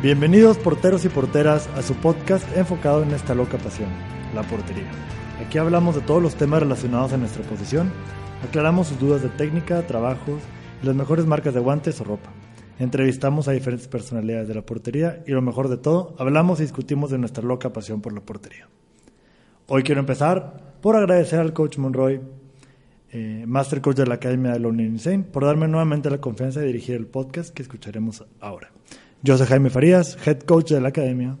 Bienvenidos porteros y porteras a su podcast enfocado en esta loca pasión, la portería. Aquí hablamos de todos los temas relacionados a nuestra posición, aclaramos sus dudas de técnica, trabajos y las mejores marcas de guantes o ropa. Entrevistamos a diferentes personalidades de la portería y lo mejor de todo, hablamos y discutimos de nuestra loca pasión por la portería. Hoy quiero empezar por agradecer al coach Monroy, eh, Master Coach de la Academia de Learning Insane, por darme nuevamente la confianza de dirigir el podcast que escucharemos ahora. Yo soy Jaime Farías, Head Coach de la Academia,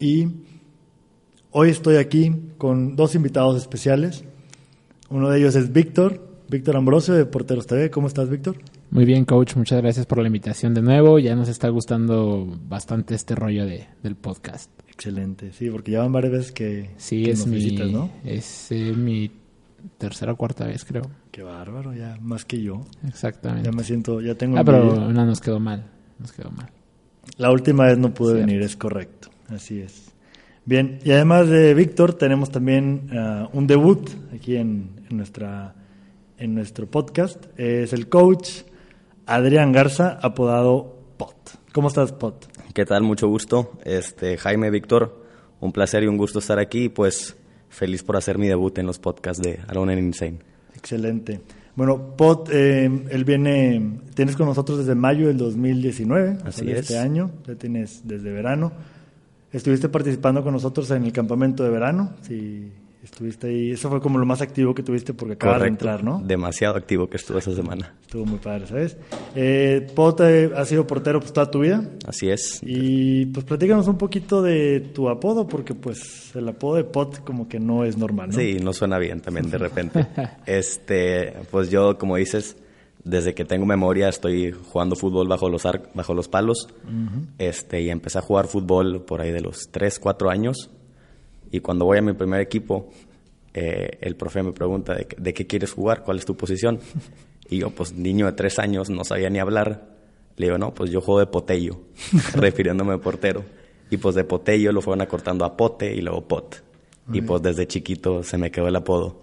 y hoy estoy aquí con dos invitados especiales. Uno de ellos es Víctor, Víctor Ambrosio de Porteros TV. ¿Cómo estás, Víctor? Muy bien, coach. Muchas gracias por la invitación de nuevo. Ya nos está gustando bastante este rollo de, del podcast. Excelente, sí, porque ya van varias veces que, Sí, que es nos mi, visitas, ¿no? es eh, mi tercera o cuarta vez, creo. Qué bárbaro, ya más que yo. Exactamente. Ya me siento, ya tengo ah, pero una nos quedó mal. Nos quedó mal. La última vez no pude Cierto. venir, es correcto. Así es. Bien, y además de Víctor, tenemos también ah, un debut aquí en, en nuestra, en nuestro podcast. Es el coach Adrián Garza, apodado Pot. ¿Cómo estás, Pot? ¿Qué tal? Mucho gusto. Este, Jaime, Víctor, un placer y un gusto estar aquí. y, Pues feliz por hacer mi debut en los podcasts de Alone and Insane. Excelente. Bueno, Pot, eh, él viene, tienes con nosotros desde mayo del 2019, o sea, Así es. este año, ya tienes desde verano. Estuviste participando con nosotros en el campamento de verano, sí, estuviste ahí, eso fue como lo más activo que tuviste porque acabas de entrar, ¿no? Demasiado activo que estuve esa semana. Estuvo muy padre, ¿sabes? Eh, Pot eh, ha sido portero pues toda tu vida Así es. y pues platícanos un poquito de tu apodo porque pues el apodo de Pot como que no es normal, ¿no? Sí, no suena bien también de repente. este, pues yo, como dices, desde que tengo memoria estoy jugando fútbol bajo los ar- bajo los palos. Este, y empecé a jugar fútbol por ahí de los 3, 4 años. Y cuando voy a mi primer equipo, eh, el profe me pregunta de, de qué quieres jugar, cuál es tu posición. Y yo, pues niño de 3 años, no sabía ni hablar. Le digo, no, pues yo juego de potello, refiriéndome a portero. Y pues de potello lo fueron acortando a pote y luego pot. Y pues desde chiquito se me quedó el apodo.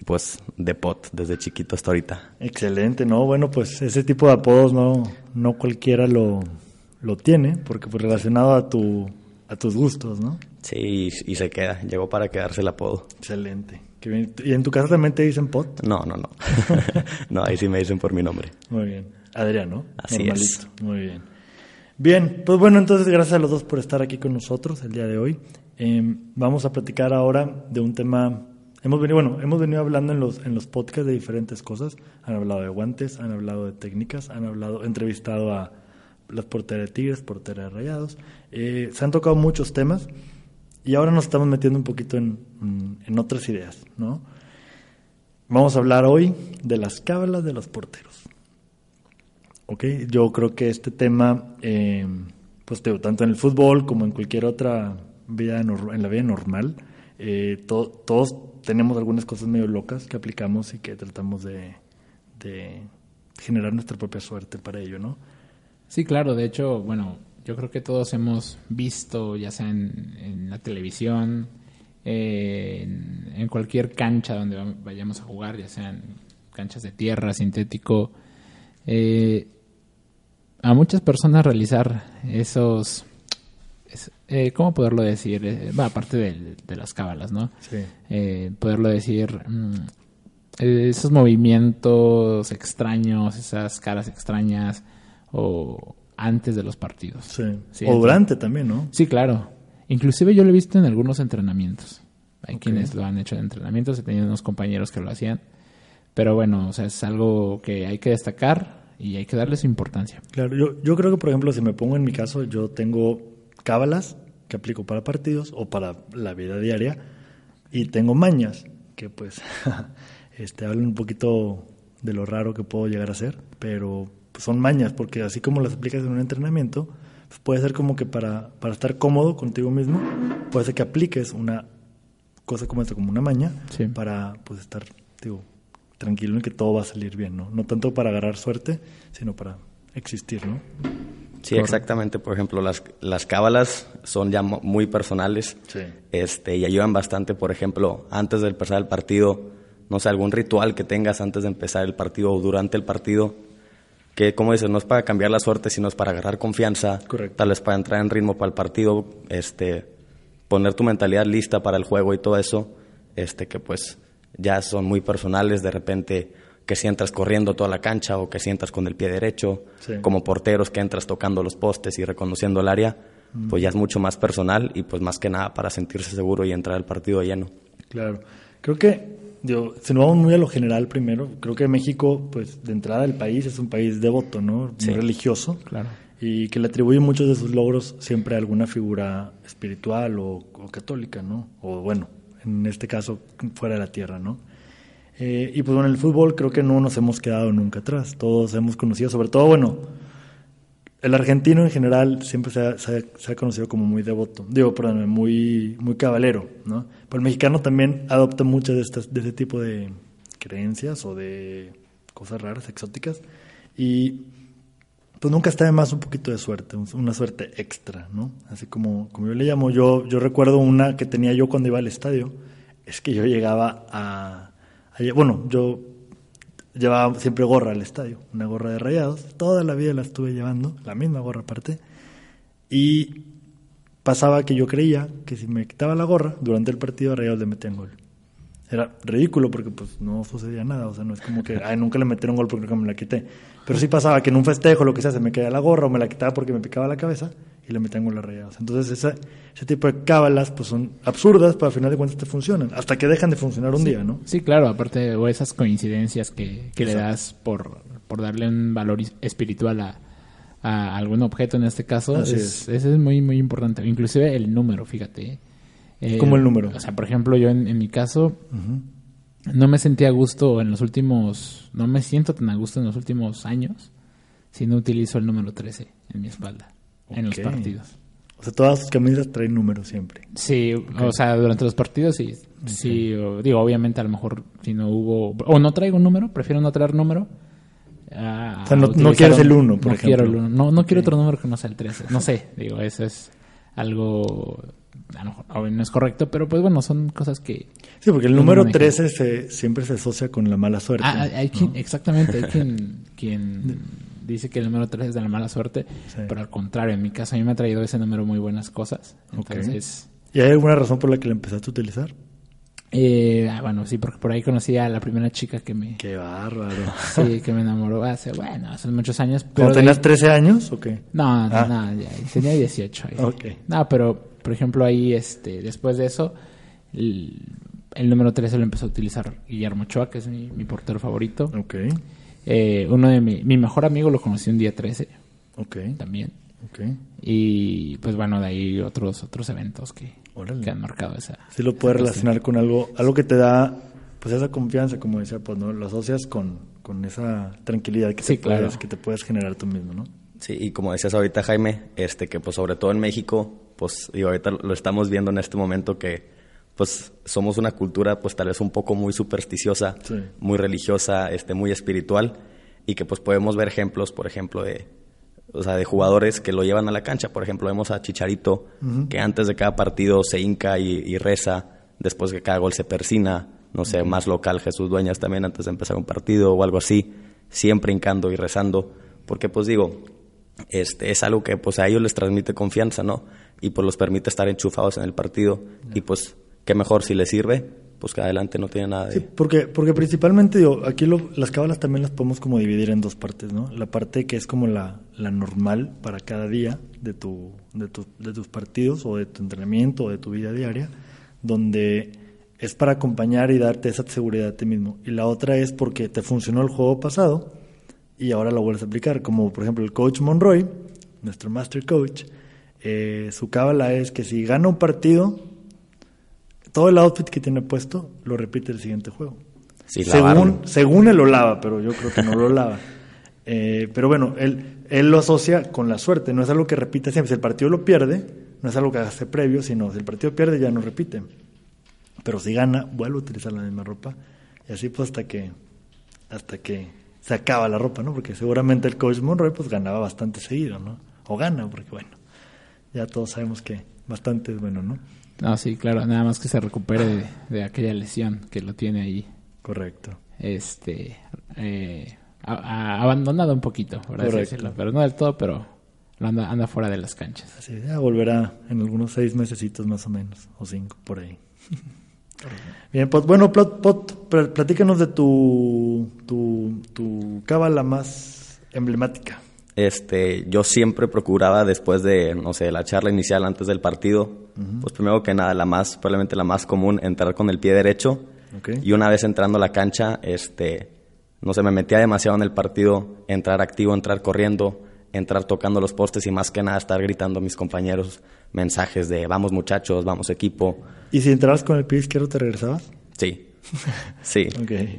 Y pues de pot, desde chiquito hasta ahorita. Excelente, ¿no? Bueno, pues ese tipo de apodos no, no cualquiera lo, lo tiene, porque pues relacionado a tu a tus gustos, ¿no? Sí, y, y se queda. Llegó para quedarse el apodo. Excelente. Qué bien. ¿Y en tu casa también te dicen pot? No, no, no. no, ahí sí me dicen por mi nombre. Muy bien. Adrián, ¿no? Así Normalito. es. Muy bien. Bien, pues bueno, entonces gracias a los dos por estar aquí con nosotros el día de hoy. Eh, vamos a platicar ahora de un tema. Hemos venido, bueno, hemos venido hablando en los en los podcasts de diferentes cosas. Han hablado de guantes, han hablado de técnicas, han hablado, entrevistado a las porteras de Tigres, porteras de Rayados. Eh, se han tocado muchos temas y ahora nos estamos metiendo un poquito en, en- otras ideas, ¿no? Vamos a hablar hoy de las cábalas de los porteros. ¿ok? Yo creo que este tema, eh, pues tanto en el fútbol como en cualquier otra vida, en la vida normal, eh, to- todos tenemos algunas cosas medio locas que aplicamos y que tratamos de, de generar nuestra propia suerte para ello, ¿no? Sí, claro. De hecho, bueno, yo creo que todos hemos visto, ya sea en, en la televisión, eh, en, en cualquier cancha donde va- vayamos a jugar, ya sean canchas de tierra, sintético, eh, a muchas personas realizar esos, es- eh, ¿cómo poderlo decir? Eh, aparte de, las cábalas, ¿no? Sí. Eh, poderlo decir, mm, esos movimientos extraños, esas caras extrañas, o antes de los partidos. Sí. Sí, o entonces- durante también, ¿no? Sí, claro. Inclusive yo lo he visto en algunos entrenamientos. Hay quienes lo han hecho en entrenamientos, he tenido unos compañeros que lo hacían. Pero bueno, o sea, es algo que hay que destacar y hay que darle su importancia. Claro, yo, yo creo que, por ejemplo, si me pongo en mi caso, yo tengo cábalas que aplico para partidos o para la vida diaria y tengo mañas que pues este hablan un poquito de lo raro que puedo llegar a ser, pero pues, son mañas porque así como las aplicas en un entrenamiento, pues puede ser como que para, para estar cómodo contigo mismo, puede ser que apliques una cosa como esta, como una maña, Sí. para pues estar, digo, tranquilo en que todo va a salir bien, ¿no? No tanto para agarrar suerte, sino para existir, ¿no? Sí, exactamente. Por ejemplo, las, las cábalas son ya muy personales Sí. este, y ayudan bastante. Por ejemplo, antes de empezar el partido, no sé, algún ritual que tengas antes de empezar el partido o durante el partido, que, como dices, no es para cambiar la suerte, sino es para agarrar confianza, Correcto. tal vez para entrar en ritmo para el partido, este, poner tu mentalidad lista para el juego y todo eso, este, que pues ya son muy personales, de repente que si entras corriendo toda la cancha o que si entras con el pie derecho, Sí. como porteros que entras tocando los postes y reconociendo el área, pues ya es mucho más personal y pues más que nada para sentirse seguro y entrar al partido lleno. Claro. Creo que, digo, si nos vamos muy a lo general primero, creo que México, pues de entrada el país es un país devoto, ¿no? Muy Sí. religioso. Claro. Y que le atribuye muchos de sus logros siempre a alguna figura espiritual o, o católica, ¿no? O bueno, en este caso, fuera de la tierra, ¿no? Eh, y pues bueno, en el fútbol creo que no nos hemos quedado nunca atrás. Todos hemos conocido, sobre todo, bueno, el argentino en general siempre se ha, conocido como muy devoto, digo, perdón, muy, muy cabalero, ¿no? Pero el mexicano también adopta muchas de, estas, de ese tipo de creencias o de cosas raras, exóticas, y pues nunca está de más un poquito de suerte, un- una suerte extra, ¿no? Así como, como yo le llamo, yo, yo recuerdo una que tenía yo cuando iba al estadio, es que yo llegaba a- bueno, yo llevaba siempre gorra al estadio, una gorra de rayados, toda la vida la estuve llevando, la misma gorra aparte, y pasaba que yo creía que si me quitaba la gorra durante el partido a rayados le metían gol. Era ridículo porque pues no sucedía nada, o sea, no es como que, ay, nunca le metieron gol porque me la quité. Pero sí pasaba que en un festejo, lo que sea, se me caía la gorra o me la quitaba porque me picaba la cabeza y le metían gol a rayados. Entonces esa, ese tipo de cábalas pues son absurdas, pero al final de cuentas te funcionan, hasta que dejan de funcionar un día, ¿no? Sí, claro, aparte, o esas coincidencias que, que le das por, por darle un valor espiritual a, a algún objeto en este caso, es, ese es muy, muy importante. Inclusive el número, fíjate. Eh, ¿Cómo el número? O sea, por ejemplo, yo en, en mi caso no me sentía a gusto en los últimos, no me siento tan a gusto en los últimos años si no utilizo el número 13 en mi espalda, en los partidos. O sea, todas sus camisas traen números siempre. Sí, o sea, durante los partidos sí. Sí, o- digo, obviamente a lo mejor si no hubo... O no traigo un número, prefiero no traer número. a O sea, no- no quieres el uno, por no quiero ejemplo. el uno. No, no quiero otro número que no sea el 13. No sé, digo, eso es algo... A lo mejor no es correcto, pero pues bueno, son cosas que... Sí, porque el número manejan. 13 se, siempre se asocia con la mala suerte. Ah, hay quien, exactamente, hay quien, quien dice que el número 3 es de la mala suerte, Sí. pero al contrario, en mi caso a mí me ha traído ese número muy buenas cosas. ¿Y hay alguna razón por la que la empezaste a utilizar? Eh, ah, bueno, sí, porque por ahí conocí a la primera chica que me, Qué bárbaro. sí, que me enamoró hace, bueno, hace muchos años. Pero ¿Cuando de tenías ahí- 13 años o qué? No, no, Ah. no, ya, tenía 18 ahí. Ok. No, pero, por ejemplo, ahí, este, después de eso, el, el número 13 lo empezó a utilizar Guillermo Ochoa, que es mi, mi portero favorito. Ok, Eh, uno de mi, mi mejor amigo lo conocí un día 13 ok, también. ok. Y, pues bueno, de ahí otros, otros eventos que, que han marcado esa. Sí lo puedes relacionar con algo, algo que te da pues esa confianza, como decía, pues no lo asocias con, con esa tranquilidad que, Sí, te puedes, claro. que te puedes generar tú mismo, ¿no? Sí, y como decías ahorita, Jaime, este que pues sobre todo en México, pues y ahorita lo estamos viendo en este momento que pues somos una cultura pues tal vez un poco muy supersticiosa, Sí. muy religiosa, este muy espiritual y que pues podemos ver ejemplos, por ejemplo, de o sea, de jugadores que lo llevan a la cancha, por ejemplo, vemos a Chicharito que antes de cada partido se hinca y, y reza, después de cada gol se persina, no sé, más local Jesús Dueñas también antes de empezar un partido o algo así, siempre hincando y rezando, porque pues digo, este es algo que pues a ellos les transmite confianza, ¿no? Y pues los permite estar enchufados en el partido. Y pues qué mejor si les sirve, pues que adelante no tiene nada de... Sí, porque, porque principalmente, digo, aquí lo- las cábalas también las podemos como dividir en dos partes, ¿no? La parte que es como la, la normal para cada día de, tu, de, tu- de tus partidos o de tu entrenamiento o de tu vida diaria, donde es para acompañar y darte esa seguridad a ti mismo. Y la otra es porque te funcionó el juego pasado y ahora lo vuelves a aplicar, como por ejemplo el coach Monroy, nuestro master coach, eh, su cábala es que si gana un partido, todo el outfit que tiene puesto lo repite el siguiente juego. Sí, según, según él lo lava, pero yo creo que no lo lava. Eh, pero bueno, él, él lo asocia con la suerte, no es algo que repite siempre. Si el partido lo pierde, no es algo que hace previo, sino si el partido pierde ya no repite. Pero si gana, vuelve a utilizar la misma ropa. Y así pues hasta que, hasta que se acaba la ropa, ¿no? Porque seguramente el coach Monroy pues ganaba bastante seguido, ¿no? O gana, porque bueno, ya todos sabemos que bastante es bueno, ¿no? No, sí, claro, nada más que se recupere de, de aquella lesión que lo tiene ahí, Correcto. este, eh, a- a- abandonado un poquito, por así decirlo, pero no del todo, pero anda, anda fuera de las canchas. Así, ya volverá en algunos seis mesecitos más o menos, o cinco, por ahí. Bien, pues bueno, Plot, Pot, pl- platícanos de tu, tu, tu cábala más emblemática. Este, yo siempre procuraba después de, no sé, la charla inicial antes del partido, pues primero que nada, la más, probablemente la más común, entrar con el pie derecho. Y una vez entrando a la cancha, este, no sé, me metía demasiado en el partido, entrar activo, entrar corriendo, entrar tocando los postes y más que nada estar gritando a mis compañeros mensajes de vamos muchachos, vamos equipo. ¿Y si entrabas con el pie izquierdo te regresabas? Sí, sí.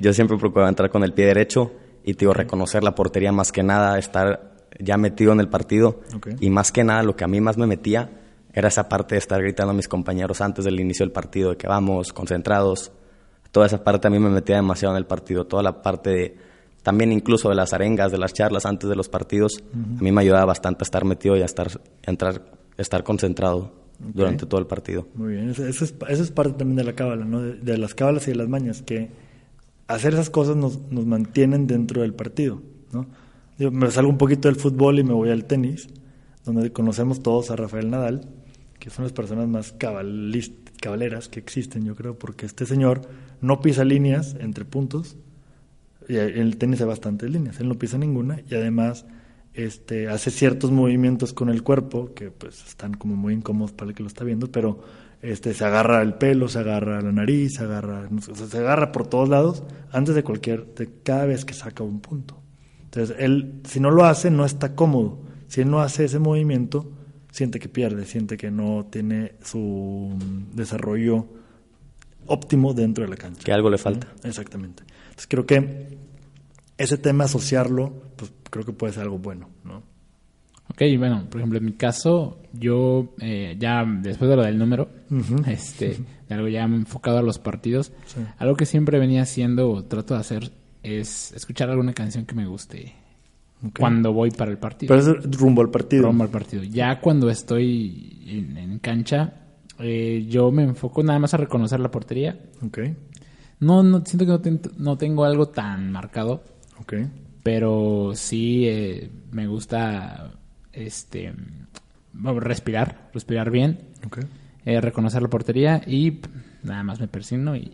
Yo siempre procuraba entrar con el pie derecho y, te digo, reconocer la portería más que nada, estar ya metido en el partido. Y más que nada, lo que a mí más me metía era esa parte de estar gritando a mis compañeros antes del inicio del partido, de que vamos, concentrados. Toda esa parte a mí me metía demasiado en el partido. Toda la parte de, también incluso de las arengas, de las charlas antes de los partidos, a mí me ayudaba bastante a estar metido y a estar, entrar, estar concentrado durante todo el partido. Muy bien, eso, eso es, eso es parte también de la cábala, ¿no? De, de las cábalas y de las mañas, que hacer esas cosas nos, nos mantienen dentro del partido, ¿no? Yo me salgo un poquito del fútbol y me voy al tenis, donde conocemos todos a Rafael Nadal, que son las personas más cabaleras que existen, yo creo, porque este señor no pisa líneas entre puntos, y el tenis hay bastantes líneas, él no pisa ninguna y además este, hace ciertos movimientos con el cuerpo que pues están como muy incómodos para el que lo está viendo, pero este, se agarra el pelo, se agarra la nariz, se agarra, se agarra por todos lados antes de cualquier, de cada vez que saca un punto. Entonces él, si no lo hace, no está cómodo. Si él no hace ese movimiento, siente que pierde, siente que no tiene su mm, desarrollo óptimo dentro de la cancha. Que algo le falta. Exactamente. Entonces creo que ese tema asociarlo, pues creo que puede ser algo bueno, ¿no? Ok, bueno, por ejemplo, en mi caso, yo eh, ya después de lo del número, este, de algo ya enfocado a los partidos, Sí. algo que siempre venía haciendo o trato de hacer es escuchar alguna canción que me guste cuando voy para el partido. Pero es rumbo al partido. rumbo al partido. Ya cuando estoy en, en cancha, eh, yo me enfoco nada más a reconocer la portería. Ok, No, no siento que no, ten- no tengo algo tan marcado, ok. pero sí eh, me gusta este bueno, respirar, respirar bien, Ok. eh, reconocer la portería y nada más me persigno y,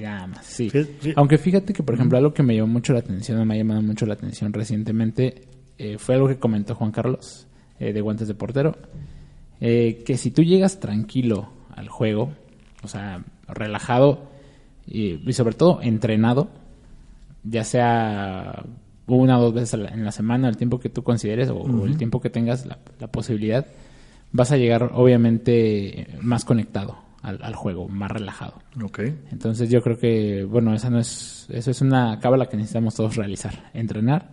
nada más. Sí. Fí- Aunque fíjate que, por ejemplo, algo que me llamó mucho la atención, me ha llamado mucho la atención recientemente, eh, fue algo que comentó Juan Carlos eh, de Guantes de Portero, eh, que si tú llegas tranquilo al juego, o sea, relajado y, y sobre todo entrenado, ya sea una o dos veces en la semana, el tiempo que tú consideres o, el tiempo que tengas la, la posibilidad, vas a llegar obviamente más conectado al, al juego, más relajado. Ok. Entonces yo creo que, bueno, esa no es, eso es una cábala que necesitamos todos realizar, entrenar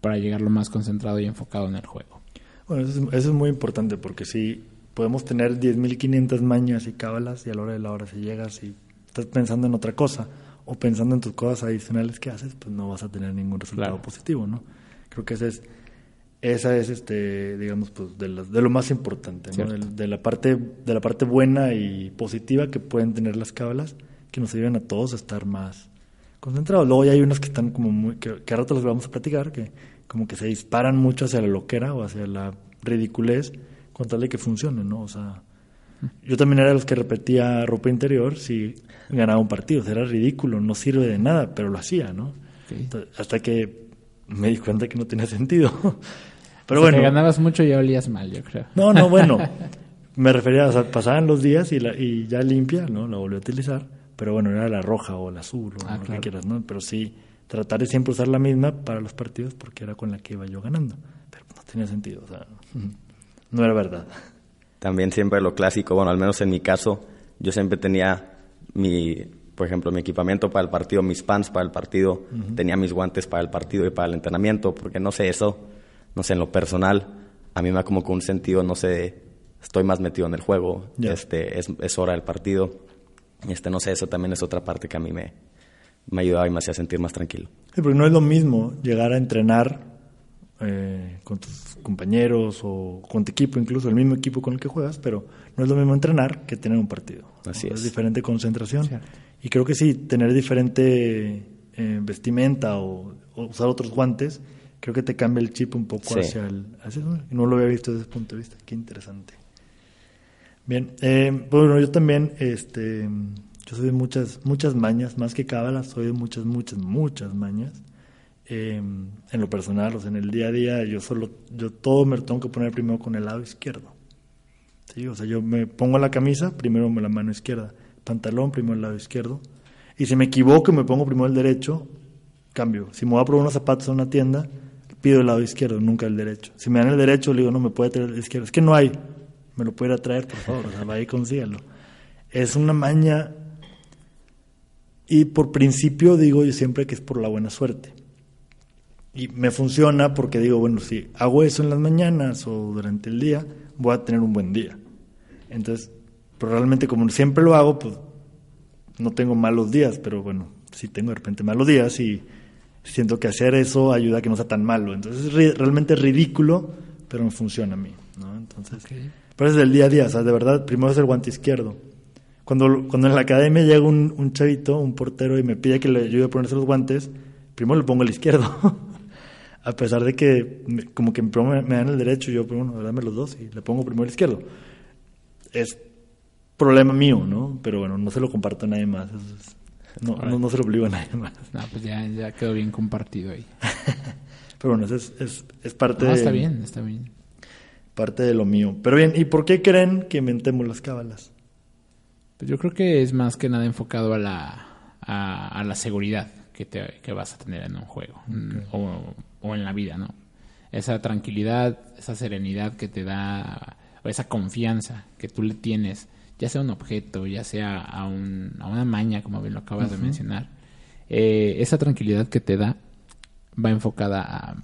para llegar lo más concentrado y enfocado en el juego. Bueno, eso es, eso es muy importante porque si podemos tener 10.500 mañas y cábalas y a la hora de la hora si llegas y estás pensando en otra cosa o pensando en tus cosas adicionales que haces, pues no vas a tener ningún resultado Claro. positivo, ¿no? Creo que ese es esa es este digamos pues de, las- de lo más importante, ¿no? De la parte de la parte buena y positiva que pueden tener las cábalas que nos ayudan a todos a estar más concentrados. Luego ya hay unas que están como muy que, que a rato les vamos a platicar que como que se disparan mucho hacia la loquera o hacia la ridiculez con tal de que funcione, ¿no? O sea, yo también era de los que repetía ropa interior si ganaba un partido. O sea, era ridículo, no sirve de nada, pero lo hacía, ¿no? Entonces, hasta que me di cuenta que no tenía sentido. Pero O sea, bueno. que ganabas mucho y ya olías mal, yo creo. No, no, bueno. Me refería, o sea, pasaban los días y, la, y ya limpia, ¿no? La volví a utilizar. Pero bueno, era la roja o la azul o Ah, lo claro. que quieras, ¿no? Pero sí, tratar de siempre usar la misma para los partidos porque era con la que iba yo ganando. Pero no tenía sentido, o sea. no era verdad. También siempre lo clásico, bueno, al menos en mi caso, yo siempre tenía mi, por ejemplo, mi equipamiento para el partido, mis pants para el partido, tenía mis guantes para el partido y para el entrenamiento, porque no sé, eso, no sé, en lo personal, a mí me da como con un sentido, no sé, estoy más metido en el juego, este, es, es, hora del partido, este, no sé, eso también es otra parte que a mí me, me ayudaba y me hacía sentir más tranquilo. Sí, porque no es lo mismo llegar a entrenar eh, con tus compañeros o con tu equipo, incluso el mismo equipo con el que juegas, pero no es lo mismo entrenar que tener un partido. Así es. Es diferente concentración. Y creo que sí, tener diferente eh, vestimenta o, o, usar otros guantes, creo que te cambia el chip un poco Sí. hacia el... Hacia, no lo había visto desde ese punto de vista. Qué interesante. Bien, eh, bueno, yo también, este, yo soy de muchas, muchas mañas, más que cábalas, soy de muchas, muchas, muchas mañas. Eh, en lo personal, o sea, en el día a día, yo solo, yo todo me lo tengo que poner primero con el lado izquierdo. Sí, o sea, yo me pongo la camisa, primero la mano izquierda, pantalón, primero el lado izquierdo. Y si me equivoco y me pongo primero el derecho, cambio. Si me voy a probar unos zapatos a una tienda, pido el lado izquierdo, nunca el derecho. Si me dan el derecho, le digo, no, me puede traer el izquierdo. Es que no hay, me lo puede ir a traer, por favor, o sea, vaya y consígalo. Es una maña y por principio digo yo siempre que es por la buena suerte. Y me funciona porque digo, bueno, si hago eso en las mañanas o durante el día, voy a tener un buen día. Entonces, pero realmente como siempre lo hago, pues no tengo malos días, pero bueno, sí tengo de repente malos días y siento que hacer eso ayuda a que no sea tan malo. Entonces es realmente ridículo, pero me funciona a mí, ¿no? Entonces, pero es del día a día, o sea, de verdad, primero es el guante izquierdo. Cuando, cuando en la academia llega un, un chavito, un portero, y me pide que le ayude a ponerse los guantes, primero le pongo el izquierdo. a pesar de que me- como que me, me dan el derecho, yo, bueno, dame los dos y le pongo primero el izquierdo. Es problema mío, ¿no? Pero bueno, no se lo comparto a nadie más. eso es- no, no, no se lo obligo a nadie más. No, pues ya, ya quedó bien compartido ahí. Pero bueno, eso es, es, es parte, de, está bien, está bien. parte de lo mío. Pero bien, ¿y por qué creen que inventemos las cábalas? Pues yo creo que es más que nada enfocado a la, a, a la seguridad que, te, que vas a tener en un juego o, o en la vida, ¿no? Esa tranquilidad, esa serenidad que te da, o esa confianza que tú le tienes, ya sea un objeto, ya sea a, un, a una maña, como bien lo acabas de mencionar, eh, esa tranquilidad que te da va enfocada a,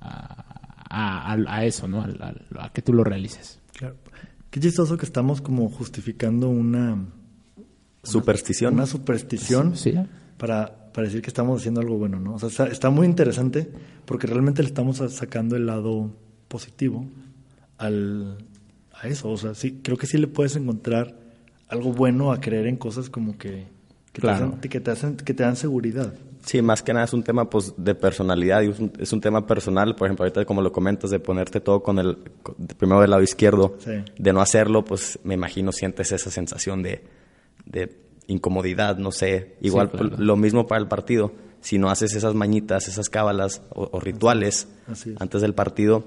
a, a- a eso, ¿no? A, a- a que tú lo realices. Claro. Qué chistoso que estamos como justificando una, Superstición. una superstición Sí. para, para decir que estamos haciendo algo bueno, ¿no? O sea, está, está muy interesante porque realmente le estamos sacando el lado positivo al, a eso. O sea, sí, creo que sí le puedes encontrar algo bueno a creer en cosas como que, que, Claro. te, hacen, que, te hacen, que te dan seguridad. Sí, más que nada es un tema pues de personalidad y es un, es un tema personal, por ejemplo, ahorita como lo comentas de ponerte todo con el con- primero del lado izquierdo, Sí. de no hacerlo, pues me imagino sientes esa sensación de, de incomodidad, no sé, igual claro. pues, lo mismo para el partido, si no haces esas mañitas, esas cábalas o, o rituales Así es. antes del partido,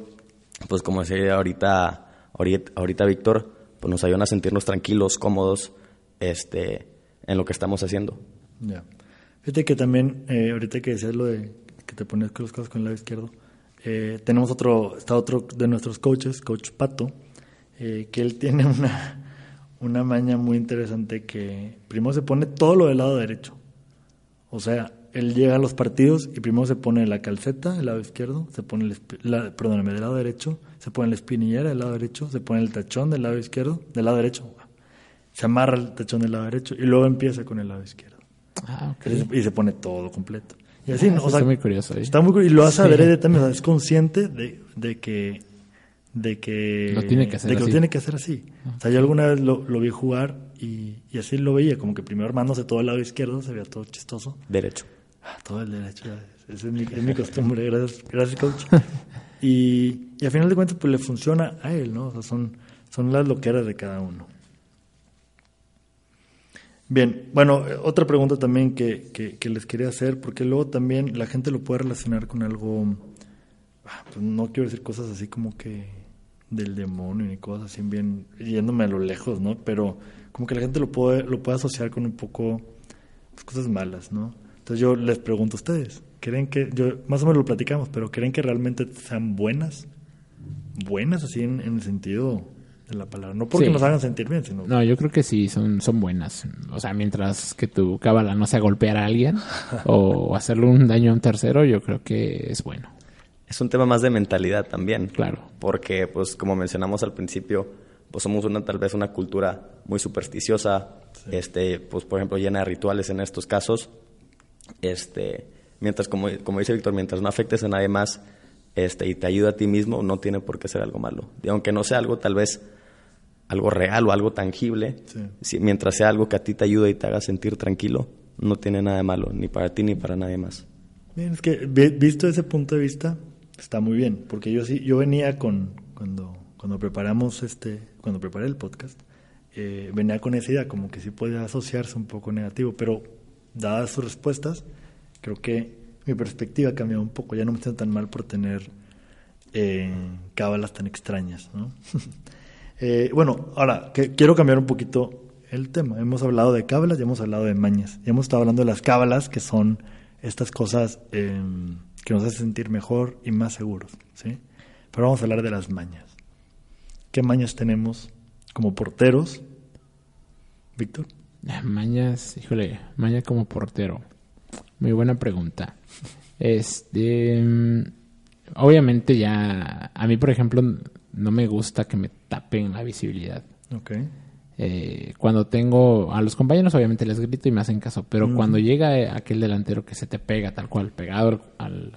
pues como decía ahorita, ahorita, ahorita Víctor, pues nos ayudan a sentirnos tranquilos, cómodos, este, en lo que estamos haciendo. Ya. Fíjate que también, eh, ahorita que decías lo de que te pones las cosas con el lado izquierdo, eh, tenemos otro, está otro de nuestros coaches, coach Pato, eh, que él tiene una, una maña muy interesante que primero se pone todo lo del lado derecho. O sea, él llega a los partidos y primero se pone la calceta del lado izquierdo, se pone el, la, perdóname, del lado derecho, se pone la espinillera del lado derecho, se pone el tachón del lado izquierdo, del lado derecho, se amarra el tachón del lado derecho y luego empieza con el lado izquierdo. Ah, ok. Y se- pone todo completo. Y así, Ah, ¿no? eso O sea, está muy curioso, ¿eh? Está muy curioso. Y lo hace Sí. adrede también. o sea, es consciente de, de que. De que. Lo tiene que hacer de que lo así. tiene que hacer así. O sea, yo alguna vez lo, lo vi jugar y, y así lo veía. Como que primero armándose todo el lado izquierdo, se veía todo chistoso. Derecho. Ah, todo el derecho. Esa es mi, es mi costumbre. Gracias, gracias coach. Y, y a final de cuentas, pues le funciona a él, ¿no? O sea, son, son las loqueras de cada uno. Bien, bueno, otra pregunta también que, que, que les quería hacer, porque luego también la gente lo puede relacionar con algo, ah, pues no quiero decir cosas así como que del demonio ni cosas así bien, yéndome a lo lejos, ¿no? Pero como que la gente lo puede, lo puede asociar con un poco pues, cosas malas, ¿no? Entonces yo les pregunto a ustedes, ¿creen que, yo más o menos lo platicamos, pero ¿creen que realmente sean buenas buenas, así en, en el sentido de la palabra. No porque Sí. nos hagan sentir bien, sino... No, yo creo que sí, son, son buenas. O sea, mientras que tu cábala no sea golpear a alguien o hacerle un daño a un tercero, yo creo que es bueno. Es un tema más de mentalidad también. Claro. Porque, pues, como mencionamos al principio, pues somos una, tal vez una cultura muy supersticiosa, este, pues, por ejemplo, llena de rituales en estos casos. Este, mientras, como, como dice Víctor, mientras no afectes a nadie más, este, y te ayuda a ti mismo, no tiene por qué ser algo malo. Y aunque no sea algo tal vez algo real o algo tangible, Sí. si- mientras sea algo que a ti te ayude y te haga sentir tranquilo, no tiene nada de malo, ni para ti ni para nadie más. Bien, es que vi- visto ese punto de vista, está muy bien, porque yo sí, yo venía con, cuando, cuando preparamos este, cuando preparé el podcast, eh, venía con esa idea, como que sí puede asociarse un poco negativo, pero dadas sus respuestas, creo que mi perspectiva ha cambiado un poco, ya no me siento tan mal por tener eh, cábalas tan extrañas. Eh, bueno, ahora, quiero cambiar un poquito el tema. Hemos hablado de cábalas y hemos hablado de mañas. Y hemos estado hablando de las cábalas, que son estas cosas eh, que nos hacen sentir mejor y más seguros, ¿sí? Pero vamos a hablar de las mañas. ¿Qué mañas tenemos como porteros? Víctor. Mañas, híjole, maña como portero. Muy buena pregunta. Este, mm, obviamente ya, a mí por ejemplo, no me gusta que me tapen la visibilidad. Ok. Eh, cuando tengo a los compañeros obviamente les grito y me hacen caso, pero cuando llega eh, aquel delantero que se te pega tal cual, pegado al, al,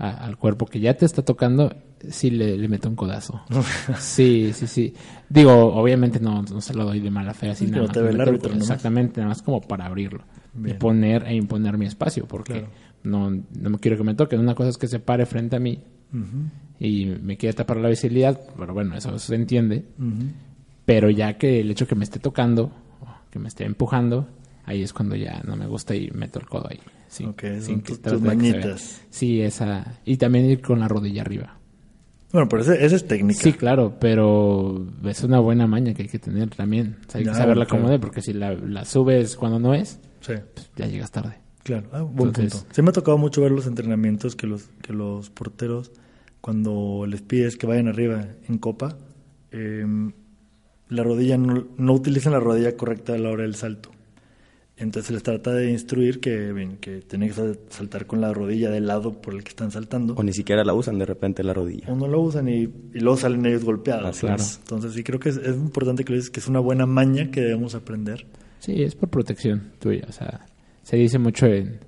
a- al cuerpo que ya te está tocando, sí le, le meto un codazo. sí, sí, sí. Digo, obviamente no, no se lo doy de mala fe así Sí, nada más, te ve el árbitro. Exactamente, nada más como para abrirlo. Bien. Y poner e imponer mi espacio, porque Claro. no, no me quiero que me toquen. Una cosa es que se pare frente a mí y me quiere tapar la visibilidad, pero bueno, eso se entiende. Pero ya que el hecho que me esté tocando, que me esté empujando, ahí es cuando ya no me gusta y meto el codo ahí. Sí, Ok, son sin tus- tus. Sí, esa. Y también ir con la rodilla arriba. Bueno, pero ese- esa es técnica. Sí, claro, pero es una buena maña que hay que tener también. O sea, hay Ya, que saberla claro. acomodar, porque si la, la subes cuando no es, Sí. pues ya llegas tarde. Claro, ah, buen Entonces- punto. Sí me ha tocado mucho ver los entrenamientos que los, que los porteros, cuando les pides que vayan arriba en copa, eh, la rodilla no, no utilizan la rodilla correcta a la hora del salto. Entonces les trata de instruir que, bien, que tienen que sal- saltar con la rodilla del lado por el que están saltando. O ni siquiera la usan de repente la rodilla. O no lo usan y, y luego salen ellos golpeados. Claro. es. Entonces sí creo que es, es importante que lo dices, que es una buena maña que debemos aprender. Sí, es por protección tuya. O sea, se dice mucho en.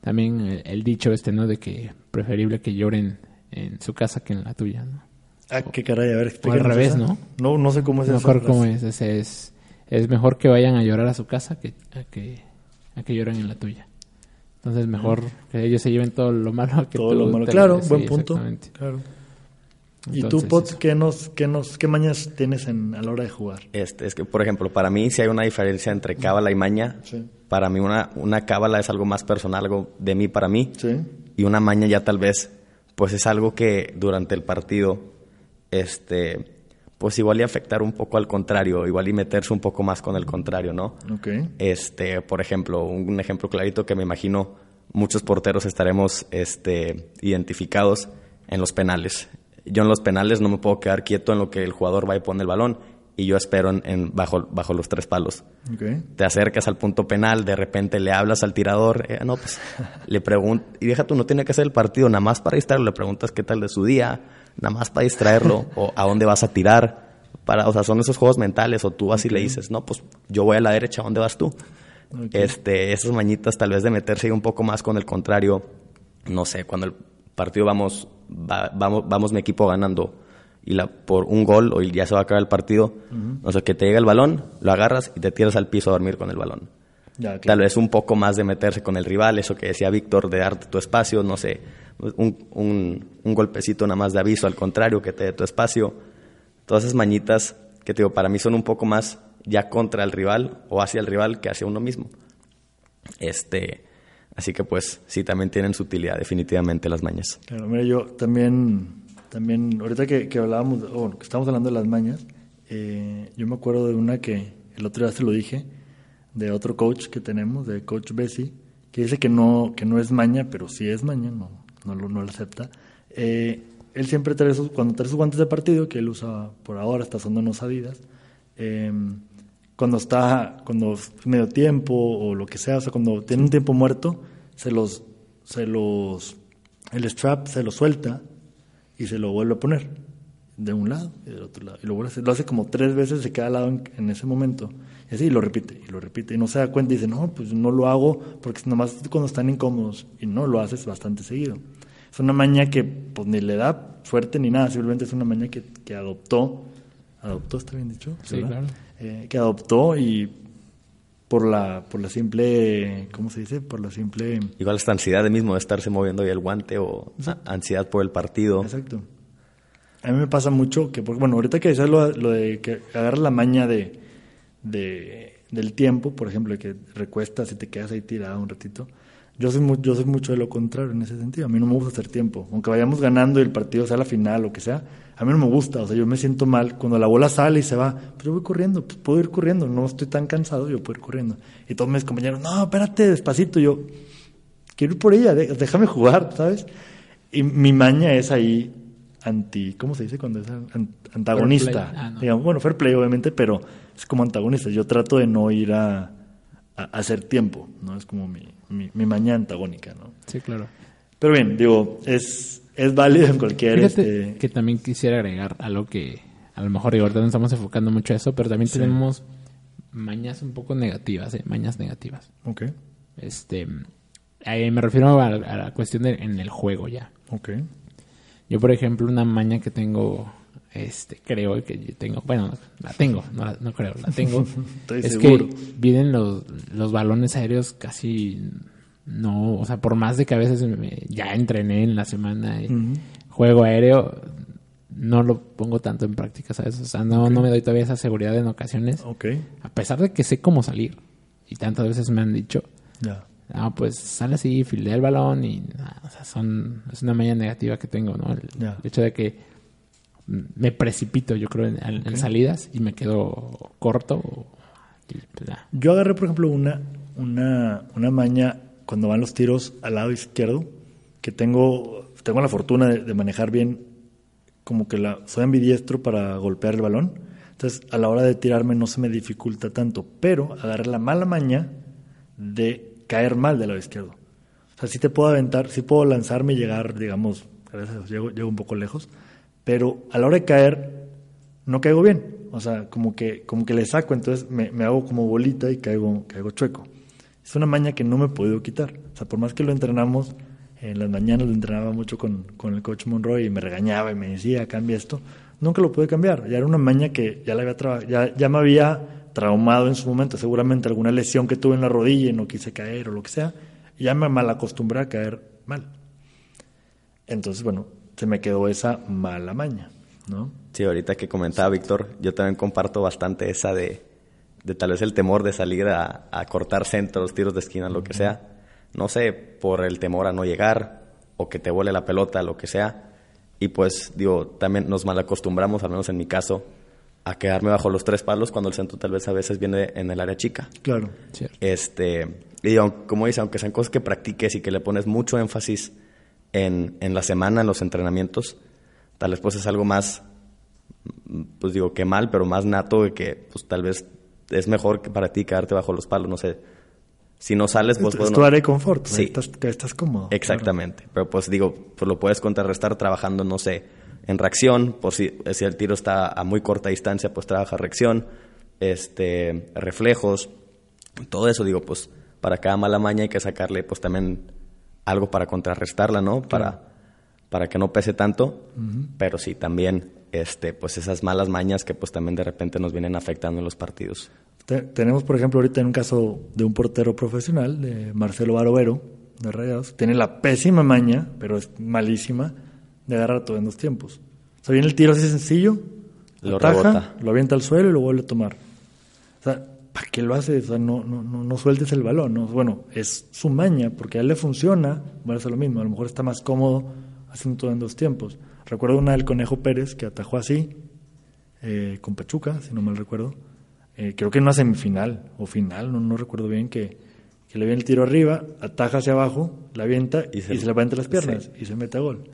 También el, el dicho este, ¿no? De que preferible que lloren en su casa que en la tuya, ¿no? Ah, qué caray, a ver, O al revés, esa. ¿no? No, no sé cómo es No me esa acuerdo cómo es. Ese es. Es mejor que vayan a llorar a su casa que a que, a que lloren en la tuya. Entonces, mejor que ellos se lleven todo lo malo a que todo tú lo malo. te- Claro, sí, buen punto. Claro. ¿Y tú, Pot, qué, nos, qué, nos, qué mañas tienes en, a la hora de jugar? Este, es que, por ejemplo, para mí si hay una diferencia entre cábala y maña. Sí. Para mí una, una cábala es algo más personal, algo de mí para mí. Sí. Y una maña ya tal vez, pues es algo que durante el partido, este, pues igual y afectar un poco al contrario, igual y meterse un poco más con el contrario, ¿no? Ok. Este, por ejemplo, un ejemplo clarito que me imagino muchos porteros estaremos este, identificados en los penales. Yo en los penales no me puedo quedar quieto en lo que el jugador va y pone el balón y yo espero en, en- bajo, bajo los tres palos. Te acercas al punto penal, de repente le hablas al tirador, eh, no, pues le preguntas, y deja tú, no tiene que hacer el partido, nada más para distraerlo, le preguntas qué tal de su día, nada más para distraerlo, o a dónde vas a tirar, para, o sea, son esos juegos mentales, o tú vas y le dices, no, pues yo voy a la derecha, ¿a dónde vas tú? Este, esas mañitas tal vez de meterse un poco más con el contrario, no sé, cuando el partido vamos, va- vamos, vamos mi equipo ganando y la, por un gol o ya se va a acabar el partido, no sé, que te llega el balón, lo agarras y te tiras al piso a dormir con el balón. Ya, claro. Tal vez un poco más de meterse con el rival, eso que decía Víctor, de darte tu espacio, no sé, un, un, un golpecito nada más de aviso, al contrario, que te dé tu espacio. Todas esas mañitas que te digo, para mí son un poco más ya contra el rival o hacia el rival que hacia uno mismo. Este, así que pues sí, también tienen su utilidad definitivamente las mañas. Claro, mira, yo también, también ahorita que, que hablábamos, o bueno, que estamos hablando de las mañas, eh, yo me acuerdo de una que el otro día se lo dije, de otro coach que tenemos, de coach Bessie, que dice que no, que no es maña, pero sí es maña, no, no lo, no lo acepta. Eh, él siempre trae sus, cuando trae sus guantes de partido, que él usa por ahora, está usando unos Adidas, eh, cuando está, cuando medio tiempo o lo que sea, o cuando tiene un tiempo muerto, se los, se los, el strap se lo suelta y se lo vuelve a poner de un lado y del otro lado. Y lo, hacer. lo hace como tres veces de cada lado en ese momento. Y así y lo repite, y lo repite. Y no se da cuenta y dice, no, pues no lo hago porque nomás cuando están incómodos. Y no, lo haces bastante seguido. Es una maña que pues ni le da fuerte ni nada, simplemente es una maña que, que adoptó. ¿Adoptó está bien dicho? Sí, ¿verdad? claro. Eh, que adoptó y por la, por la simple, ¿cómo se dice? Por la simple... Igual esta ansiedad de mismo de estarse moviendo ahí el guante o a- ansiedad por el partido. Exacto. A mí me pasa mucho que, porque, bueno, ahorita que decías lo, lo de que agarras la maña de, de- del tiempo, por ejemplo, que recuestas y te quedas ahí tirado un ratito. Yo soy, mu- yo soy mucho de lo contrario en ese sentido. A mí no me gusta hacer tiempo. Aunque vayamos ganando y el partido sea la final o que sea, a mí no me gusta. O sea, yo me siento mal. Cuando la bola sale y se va, pues yo voy corriendo, pues puedo ir corriendo. No estoy tan cansado, yo puedo ir corriendo. Y todos mis compañeros, no, espérate, despacito. Yo, quiero ir por ella, déjame jugar, ¿sabes? Y mi maña es ahí anti, ¿cómo se dice cuando es an- antagonista? Ah, no. Digamos, bueno, fair play obviamente, pero es como antagonista. Yo trato de no ir a, a- hacer tiempo, ¿no? Es como mi, mi, mi maña antagónica, ¿no? Sí, claro. Pero bien, digo, es, es válido en cualquier... Fíjate este, que también quisiera agregar algo que a lo mejor ahorita no estamos enfocando mucho a eso, pero también Sí. tenemos mañas un poco negativas, ¿eh? mañas negativas. Ok, Este, ahí me refiero a, a la cuestión de, en el juego ya. ok. Yo, por ejemplo, una maña que tengo, este, creo que yo tengo, bueno, la tengo, no, no creo, la tengo, Estoy es seguro. que vienen los, los balones aéreos casi, no, o sea, por más de que a veces me- ya entrené en la semana y Ujú. juego aéreo, no lo pongo tanto en práctica, ¿sabes? O sea, no, no me doy todavía esa seguridad en ocasiones, Ok, a pesar de que sé cómo salir, y tantas veces me han dicho, ya. Pues sale así, fildea el balón y o sea, son, es una maña negativa que tengo, ¿no? El, hecho de que me precipito, yo creo, en, en- en salidas y me quedo corto. y, pues. Yo agarré, por ejemplo, una, una, una maña cuando van los tiros al lado izquierdo, que tengo, tengo la fortuna de, de manejar bien, como que la, soy ambidiestro para golpear el balón. Entonces, a la hora de tirarme no se me dificulta tanto, pero agarré la mala maña de caer mal del lado izquierdo. O sea, sí te puedo aventar, sí puedo lanzarme y llegar, digamos, gracias a llego, llego un poco lejos, pero a la hora de caer no caigo bien. O sea, como que, como que le saco, entonces me, me hago como bolita y caigo, caigo chueco. Es una maña que no me he podido quitar. O sea, por más que lo entrenamos, en las mañanas lo entrenaba mucho con, con el coach Monroy y me regañaba y me decía, cambia esto. Nunca lo pude cambiar. Ya era una maña que ya, la había ya, ya me había traumado en su momento. Seguramente alguna lesión que tuve en la rodilla y no quise caer o lo que sea. Ya me malacostumbré a caer mal. Entonces, bueno, se me quedó esa mala maña, ¿no? Sí, ahorita que comentaba Víctor, yo también comparto bastante esa de, de tal vez el temor de salir a, a cortar centros, tiros de esquina, lo que sea. No sé, por el temor a no llegar o que te vuele la pelota, lo que sea. Y pues, digo, también nos malacostumbramos, al menos en mi caso, a quedarme bajo los tres palos cuando el centro tal vez a veces viene en el área chica. Claro. Cierto. Este, y como dice, aunque sean cosas que practiques y que le pones mucho énfasis en, en la semana, en los entrenamientos, tal vez pues es algo más, pues digo que mal, pero más nato de que pues tal vez es mejor que para ti quedarte bajo los palos, no sé. Si no sales, pues es bueno, tu área de confort, Sí. estás, estás cómodo. Exactamente. Pero pues digo, pues lo puedes contrarrestar trabajando, no sé, en reacción, por si, si el tiro está a muy corta distancia, pues trabaja reacción, este, reflejos, todo eso, digo, pues para cada mala maña hay que sacarle pues también algo para contrarrestarla, ¿no? Para, para que no pese tanto, pero sí también este, pues esas malas mañas que pues también de repente nos vienen afectando en los partidos. Te- tenemos, por ejemplo, ahorita en un caso de un portero profesional, de Marcelo Barovero, de Rayados, tiene la pésima maña, pero es malísima, de agarrar todo en dos tiempos. O sea, viene el tiro así sencillo, Lo ataja, rebota. lo avienta al suelo y lo vuelve a tomar. ¿Para qué lo hace? O sea, no, no, no, no sueltes el balón. ¿no? Bueno, es su maña, porque a él le funciona, va a hacer lo mismo. A lo mejor está más cómodo haciendo todo en dos tiempos. Recuerdo una del Conejo Pérez que atajó así, eh, con Pachuca, si no mal recuerdo. Eh, creo que en una semifinal o final, no, no recuerdo bien, que, que le viene el tiro arriba, ataja hacia abajo, la avienta y Y se, le va entre las piernas sí. y se mete a gol.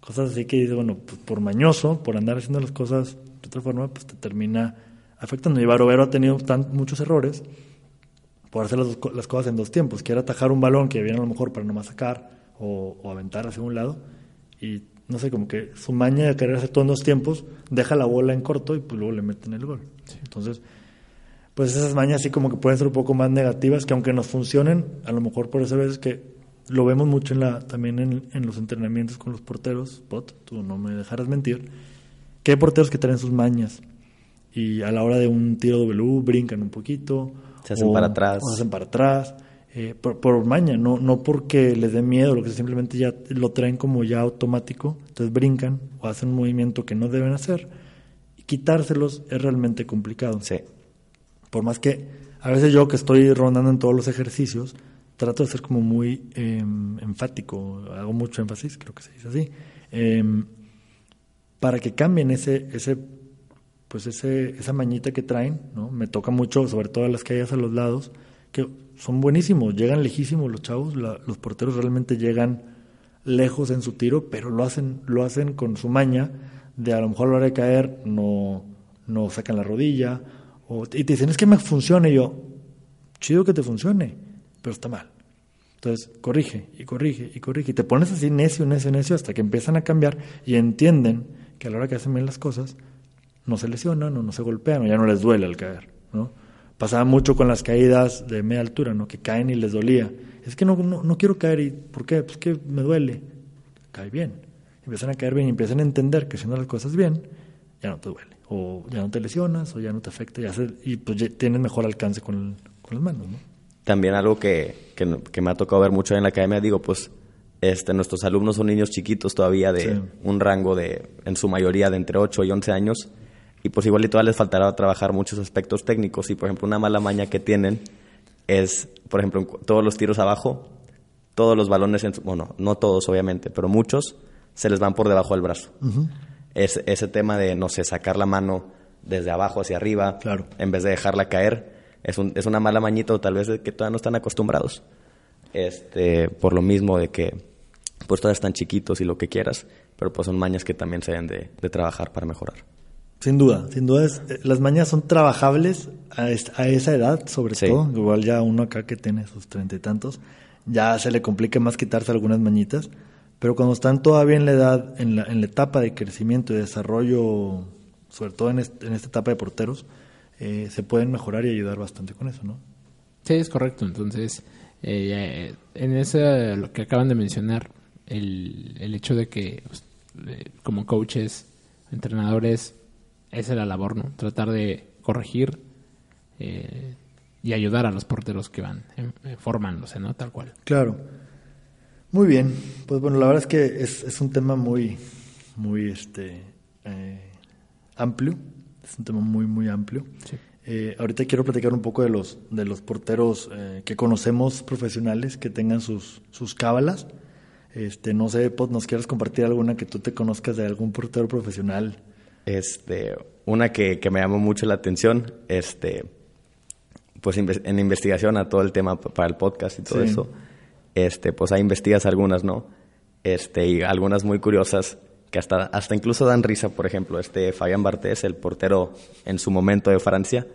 Cosas así que dices, bueno, pues por mañoso, por andar haciendo las cosas de otra forma, pues te termina afectando. Y Barovero ha tenido tan, muchos errores por hacer las, las, cosas en dos tiempos. Quiere atajar un balón que viene a lo mejor para nomás sacar o, o aventar hacia un lado. Y no sé, como que su maña de querer hacer todo en dos tiempos, deja la bola en corto y pues luego le meten el gol. Sí. Entonces, pues esas mañas sí como que pueden ser un poco más negativas, que aunque nos funcionen, a lo mejor por eso a veces que lo vemos mucho en la, también en, en los entrenamientos con los porteros, Pot, tú no me dejarás mentir, que hay porteros que traen sus mañas y a la hora de un tiro W brincan un poquito. Se hacen o, para atrás. O se hacen para atrás. Eh, por, por, maña, no, no porque les dé miedo, lo que simplemente ya lo traen como ya automático, entonces brincan o hacen un movimiento que no deben hacer. Y quitárselos es realmente complicado. Sí. Por más que a veces yo que estoy rondando en todos los ejercicios, trato de ser como muy eh, enfático, hago mucho énfasis, creo que se dice así, eh, para que cambien ese, ese, pues ese, esa mañita que traen, ¿no? Me toca mucho, sobre todo las que hay a los lados, que son buenísimos, llegan lejísimos los chavos, los porteros realmente llegan lejos en su tiro, pero lo hacen, lo hacen con su maña de a lo mejor a la hora de caer no, no sacan la rodilla, o, y te dicen, es que me funcione, y yo, chido que te funcione, pero está mal. Entonces, corrige y corrige y corrige. Y te pones así necio, necio, necio hasta que empiezan a cambiar y entienden que a la hora que hacen bien las cosas, no se lesionan o no se golpean o ya no les duele al caer, ¿no? Pasaba mucho con las caídas de media altura, ¿no? Que caen y les dolía. Es que no, no, no quiero caer y ¿por qué? Pues que me duele. Cae bien. Empiezan a caer bien y empiezan a entender que haciendo las cosas bien, ya no te duele. O ya no te lesionas o ya no te afecta y pues ya tienes mejor alcance con, con las manos, ¿no? también algo que, que, que, me ha tocado ver mucho en la academia, digo, pues este, nuestros alumnos son niños chiquitos todavía de sí. un rango de, en su mayoría, de entre 8 y 11 años, y pues igual y todavía les faltará trabajar muchos aspectos técnicos, y por ejemplo una mala maña que tienen es, por ejemplo, todos los tiros abajo, todos los balones, en, bueno, no todos obviamente, pero muchos se les van por debajo del brazo. Uh -huh. es, ese tema de, no sé, sacar la mano desde abajo hacia arriba, claro. en vez de dejarla caer, es, un, es una mala mañita o tal vez que todavía no están acostumbrados. Este, por lo mismo de que pues todavía están chiquitos y lo que quieras, pero pues son mañas que también se deben de, de trabajar para mejorar. Sin duda, sin duda es, las mañas son trabajables a, esta, a esa edad, sobre sí. todo. Igual ya uno acá que tiene sus treinta y tantos, ya se le complica más quitarse algunas mañitas, pero cuando están todavía en la edad, en la, en la etapa de crecimiento y desarrollo, sobre todo en, este, en esta etapa de porteros, eh, se pueden mejorar y ayudar bastante con eso, ¿no? Sí, es correcto. Entonces, eh, en eso lo que acaban de mencionar, el, el hecho de que pues, eh, como coaches, entrenadores, esa es la labor, ¿no? Tratar de corregir eh, y ayudar a los porteros que van eh, formándose, ¿no? Tal cual. Claro. Muy bien. Pues bueno, la verdad es que es, es un tema muy, muy este, amplio es un tema muy, muy amplio. Sí. Eh, ahorita quiero platicar un poco de los, de los porteros eh, que conocemos profesionales que tengan sus, sus cábalas. Este, no sé, Pot, ¿nos quieres compartir alguna que tú te conozcas de algún portero profesional? Este, una que, que me llamó mucho la atención, este, pues en investigación a todo el tema para el podcast y todo sí. eso, este, pues ahí investigas algunas, ¿no? Este, y algunas muy curiosas que hasta, hasta incluso dan risa, por ejemplo, este Fabián Bartés, el portero en su momento de Francia,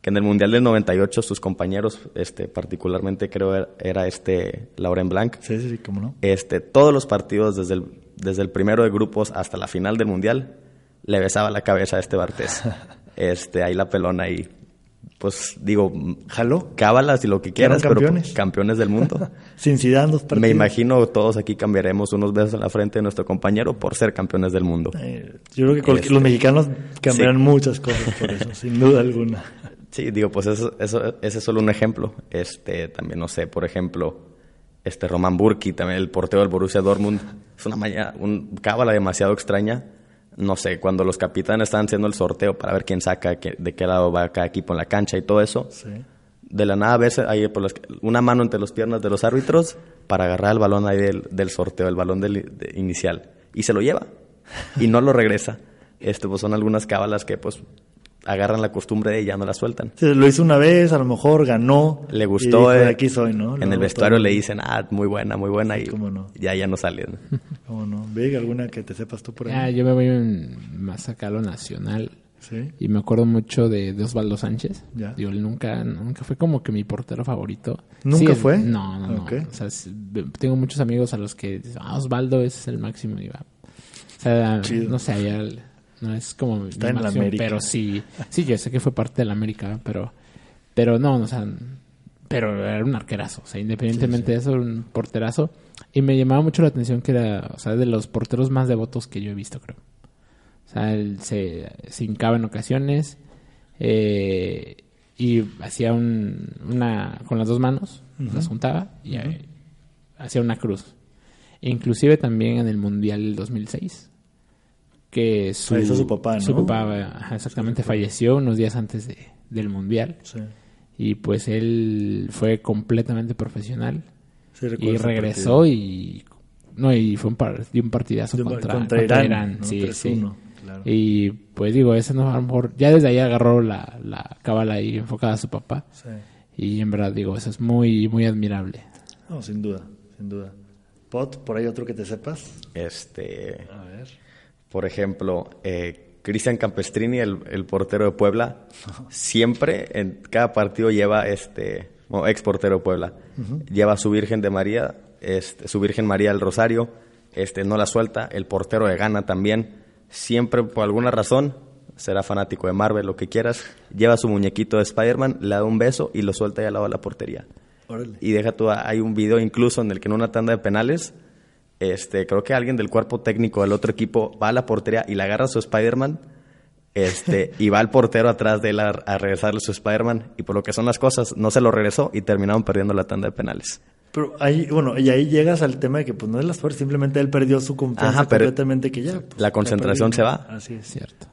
que en el Mundial del 98 sus compañeros, este, particularmente creo era este Laurent Blanc, sí, sí, sí, cómo no. este, todos los partidos desde el, desde el primero de grupos hasta la final del Mundial, le besaba la cabeza a este Bartés. este, ahí la pelona y pues digo, jaló, cábalas y lo que quieras, campeones? pero campeones del mundo. Sin Zidane partidos. Me imagino todos aquí cambiaremos unos besos en la frente de nuestro compañero por ser campeones del mundo. Eh, yo creo que este, los mexicanos cambiarán sí. muchas cosas por eso, sin duda alguna. Sí, digo, pues eso, eso, ese es solo un ejemplo. Este, también no sé, por ejemplo, este Román Burki, también el portero del Borussia Dortmund, es una mañana, un cábala demasiado extraña no sé, cuando los capitanes estaban haciendo el sorteo para ver quién saca, de qué lado va cada equipo en la cancha y todo eso, sí. de la nada a veces hay por las, una mano entre las piernas de los árbitros para agarrar el balón ahí del, del sorteo, el balón del, de, inicial, y se lo lleva y no lo regresa. Este, pues son algunas cábalas que pues agarran la costumbre y ya no la sueltan. Sí, lo hizo una vez, a lo mejor ganó. Le y gustó. dijo, eh, "De aquí soy, ¿no? En el vestuario todo- le dicen, ah, muy buena, muy buena, y cómo no. ya, ya no salen. ¿Cómo no? Vig, ¿alguna que te sepas tú por Ah, ahí? yo me voy en- más acá a lo nacional. Sí. Y me acuerdo mucho de, de Osvaldo Sánchez. Ya. Digo, él nunca, nunca fue como que mi portero favorito. ¿Nunca fue? No, no, no. O sea, es- tengo muchos amigos a los que dicen, ah, Osvaldo es el máximo. Y va. O sea, Chido. no sé, allá el- no es como Está en la América. pero sí, sí, yo sé que fue parte de la América, pero, pero no, o sea, pero era un arquerazo, o sea, independientemente de eso, era un porterazo. Y me llamaba mucho la atención que era, o sea, de los porteros más devotos que yo he visto, creo. O sea, él se, se hincaba en ocasiones eh, y hacía un, una, con las dos manos, las juntaba y eh, hacía una cruz. Inclusive también en el Mundial del 2006, que su, Falleció su papá, su ¿no? papá, ajá, exactamente, falleció unos días antes de, del Mundial. Sí. Y pues él fue completamente profesional Sí, recuerdo y regresó y no y fue un, par- dio un partidazo De- contra, contra contra Irán, ¿no? sí, 3-1, sí. claro. y pues digo ese no a lo mejor ya desde ahí agarró la, la cábala ahí enfocada a su papá Sí. y en verdad digo eso es muy muy admirable No, sin duda, sin duda. Pot, por ahí otro que te sepas. Este, A ver. Por ejemplo, eh, Cristian Campestrini, el, el portero de Puebla, siempre en cada partido lleva este, ex portero de Puebla, lleva a su Virgen de María, este, su Virgen María del Rosario, este, no la suelta, el portero de Gana también, siempre por alguna razón, será fanático de Marvel, lo que quieras, lleva su muñequito de Spider-Man, le da un beso y lo suelta ahí al lado de la portería. Órale. Y deja tú, hay un video incluso en el que en una tanda de penales, este, creo que alguien del cuerpo técnico del otro equipo va a la portería y le agarra a su Spider-Man, este, y va el portero atrás de él a, a regresarle su Spider-Man, y por lo que son las cosas, no se lo regresó y terminaron perdiendo la tanda de penales. Pero ahí, bueno, y ahí llegas al tema de que pues no es la suerte, simplemente él perdió su confianza Ajá, pero completamente que ya. pues, la concentración se va. Así es. cierto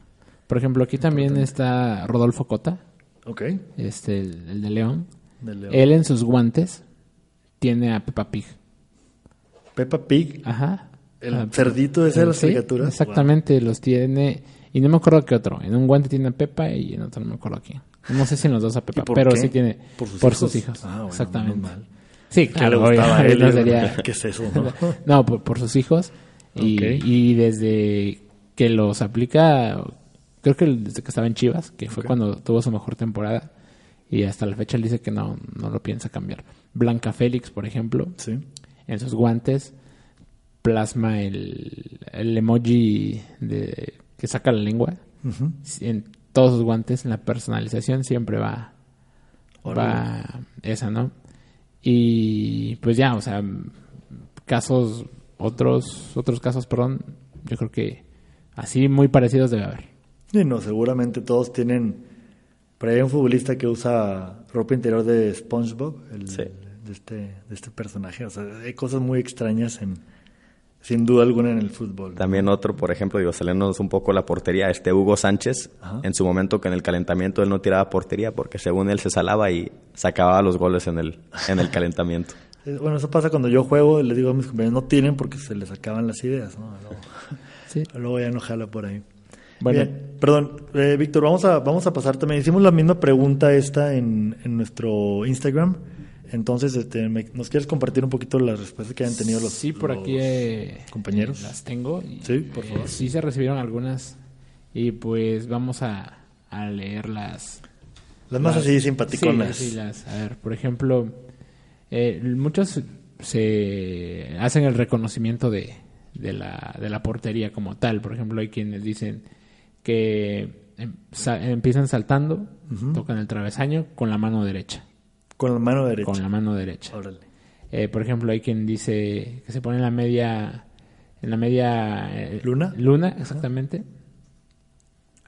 por ejemplo aquí también está Rodolfo Cota Ok. este el, el de León De León. él en sus guantes tiene a Peppa Pig Peppa Pig, ajá el Ah, cerdito ese de las Sí, caricaturas. Exactamente, los tiene. Y no me acuerdo qué otro. En un guante tiene a Pepa y en otro no me acuerdo quién. No sé si en los dos a Pepa, ¿Y por pero qué? sí tiene. ¿Por Por sus sus, hijos? Ah, bueno, exactamente. Sí, Que claro. le gustaba a obvio, él. no sería- ¿Qué es eso? no? No, por, por sus hijos. Y desde que los aplica, creo que desde que estaba en Chivas, que fue cuando tuvo su mejor temporada. Y hasta la fecha él dice que no, no lo piensa cambiar. Blanca Félix, por ejemplo, Sí. En sus guantes plasma el, el emoji de, que saca la lengua. En todos sus guantes, en la personalización siempre va, va esa, ¿no? Y pues ya, o sea, casos, otros, otros casos, perdón, yo creo que así muy parecidos debe haber. Sí, no, seguramente todos tienen. Por ahí hay un futbolista que usa ropa interior de SpongeBob, el- Sí. De, este, de este personaje. O sea, hay cosas muy extrañas, en, sin duda alguna, en el fútbol. También otro, por ejemplo, digo, saliéndonos un poco la portería, este Hugo Sánchez, Ajá. en su momento que en el calentamiento él no tiraba portería porque según él se salaba y sacaba los goles en el, en el calentamiento. Bueno, eso pasa cuando yo juego y le digo a mis compañeros, no tienen porque se les acaban las ideas, ¿no? Luego, Sí. luego ya no jala por ahí. Bueno. Bien, perdón, eh, Víctor, vamos a, vamos a pasar también. Hicimos la misma pregunta esta en, en nuestro Instagram. Entonces, este, me- ¿nos quieres compartir un poquito las respuestas que hayan tenido los Sí, por los aquí eh, compañeros? las tengo. y, Sí, por eh, favor. sí se recibieron algunas y pues vamos a, a leerlas. Las más así simpaticonas. Sí, las, a ver, por ejemplo, eh, muchos se hacen el reconocimiento de, de, la, de la portería como tal. Por ejemplo, hay quienes dicen que em- sa- empiezan saltando, tocan el travesaño con la mano derecha. Con la mano derecha. Con la mano derecha. Órale. Eh, por ejemplo, hay quien dice que se pone en la media, en la media eh, ¿Luna? Luna, exactamente.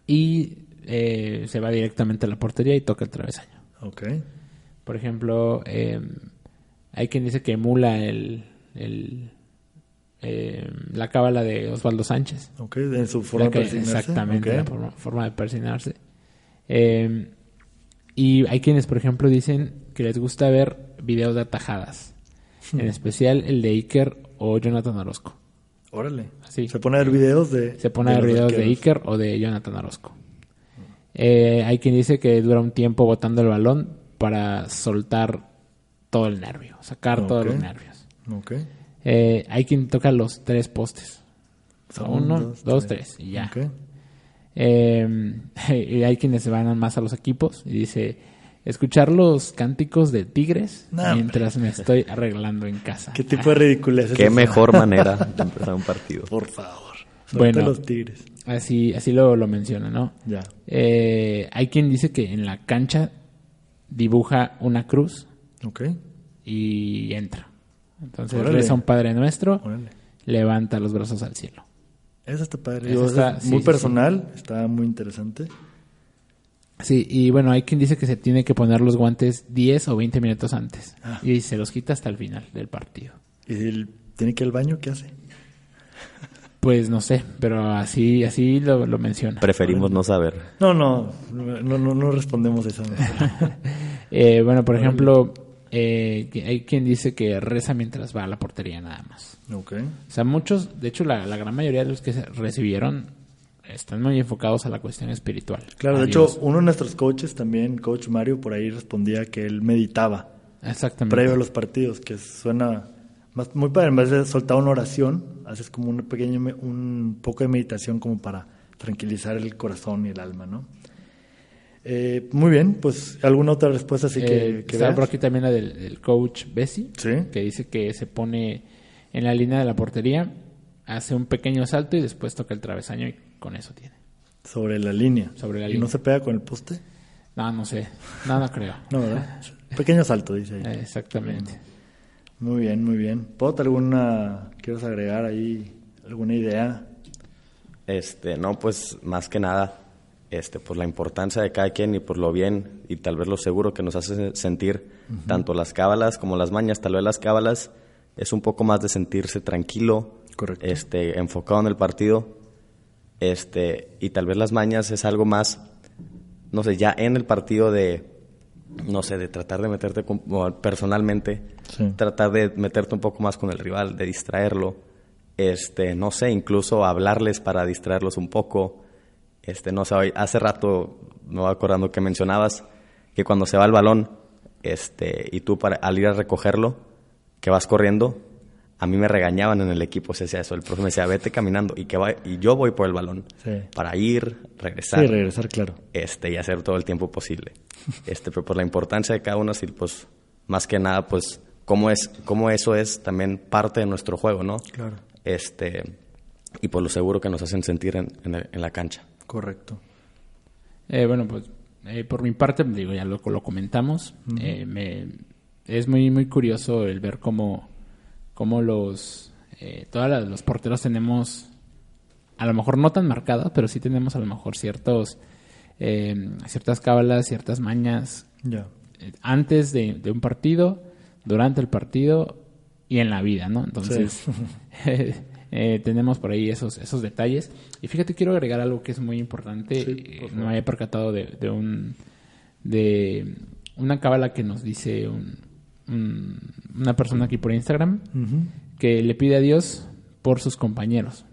Y eh, se va directamente a la portería y toca el travesaño. Ok. Por ejemplo, hay quien dice que emula el, el, eh, la cábala de Osvaldo Sánchez. Ok, en su forma que- de persignarse. Exactamente, Ok. la forma, forma de persignarse. Eh, y hay quienes, por ejemplo, dicen que les gusta ver videos de atajadas. Hmm. En especial el de Iker o Jonathan Orozco. Órale. Sí. Se pone a ver videos de. Se pone a ver videos de. Iker o de Jonathan Orozco. Eh, hay quien dice que dura un tiempo botando el balón para soltar todo el nervio, sacar todos los nervios. Ok. Eh, hay quien toca los tres postes. Son Uno, dos, dos, tres. tres, y ya. Ok. Eh, y hay quienes se van más a los equipos y dice escuchar los cánticos de tigres No, hombre. mientras me estoy arreglando en casa. ¿Qué tipo de ridiculez es Qué mejor manera de empezar un partido. Por favor. Bueno. Los tigres. Así, así lo, lo menciona, ¿no? Ya. Eh, hay quien dice que en la cancha dibuja una cruz Ok. y entra. Entonces Órale. reza un Padre Nuestro, Órale. levanta los brazos al cielo. Esa está padre. Digo, está- sí, muy sí, personal. Está muy interesante. Sí, y bueno, hay quien dice que se tiene que poner los guantes 10 o 20 minutos antes. Ah. Y se los quita hasta el final del partido. ¿Y él tiene que ir al baño? ¿Qué hace? Pues no sé, pero así, así lo, lo menciona. Preferimos no saber. No, no. No, no, no respondemos esa. Eh, bueno, por ejemplo, eh, hay quien dice que reza mientras va a la portería nada más. ok. O sea, muchos, de hecho la, la gran mayoría de los que recibieron están muy enfocados a la cuestión espiritual. Claro, de hecho, uno de nuestros coaches también, coach Mario, por ahí respondía que él meditaba Exactamente. previo a los partidos, que suena más, muy padre. En vez de soltar una oración, haces como un pequeño, un poco de meditación como para tranquilizar el corazón y el alma, ¿no? Eh, muy bien, pues alguna otra respuesta así que, Eh, que está veas? por aquí también la del, del coach Bessie, Sí. que dice que se pone en la línea de la portería, hace un pequeño salto y después toca el travesaño y con eso tiene. sobre la línea. Sobre la ¿Y línea. no se pega con el poste? No, no sé. No creo. No, ¿verdad? Pequeño salto, dice ahí. Eh, Exactamente. Muy bien, muy bien. ¿Puedo alguna, quieres agregar ahí alguna idea? Este, no, pues más que nada, este, por la importancia de cada quien y por lo bien y tal vez lo seguro que nos hace sentir tanto las cábalas como las mañas, tal vez las cábalas es un poco más de sentirse tranquilo, Correcto. este, enfocado en el partido, este, y tal vez las mañas es algo más, no sé, ya en el partido de, no sé, de tratar de meterte como personalmente, Sí. tratar de meterte un poco más con el rival, de distraerlo, este, no sé, incluso hablarles para distraerlos un poco, este, no sé, hace rato me voy acordando que mencionabas que cuando se va el balón, este, y tú para, al ir a recogerlo, que vas corriendo, a mí me regañaban en el equipo, se decía eso, el profe me decía, vete caminando, y que va, y yo voy por el balón, Sí. para ir, regresar, Sí, regresar, claro. este, y hacer todo el tiempo posible. Este, pero por la importancia de cada uno, sí, pues, más que nada, pues, cómo es, cómo eso es también parte de nuestro juego, ¿no? Claro. Este, y por lo seguro que nos hacen sentir en, en el- en la cancha. Correcto. Eh, bueno, pues eh, por mi parte, digo, ya lo, lo comentamos. Eh, me, es muy, muy curioso el ver cómo, cómo los, eh, todos los porteros tenemos, a lo mejor no tan marcadas, pero sí tenemos a lo mejor ciertos, eh, ciertas cábalas, ciertas mañas eh, antes de, de un partido, durante el partido y en la vida, ¿no? Entonces, eh, tenemos por ahí esos, esos detalles. Y fíjate, quiero agregar algo que es muy importante. Eh, no me había percatado de, de un de una cábala que nos dice un- una persona aquí por Instagram que le pide a Dios por sus compañeros.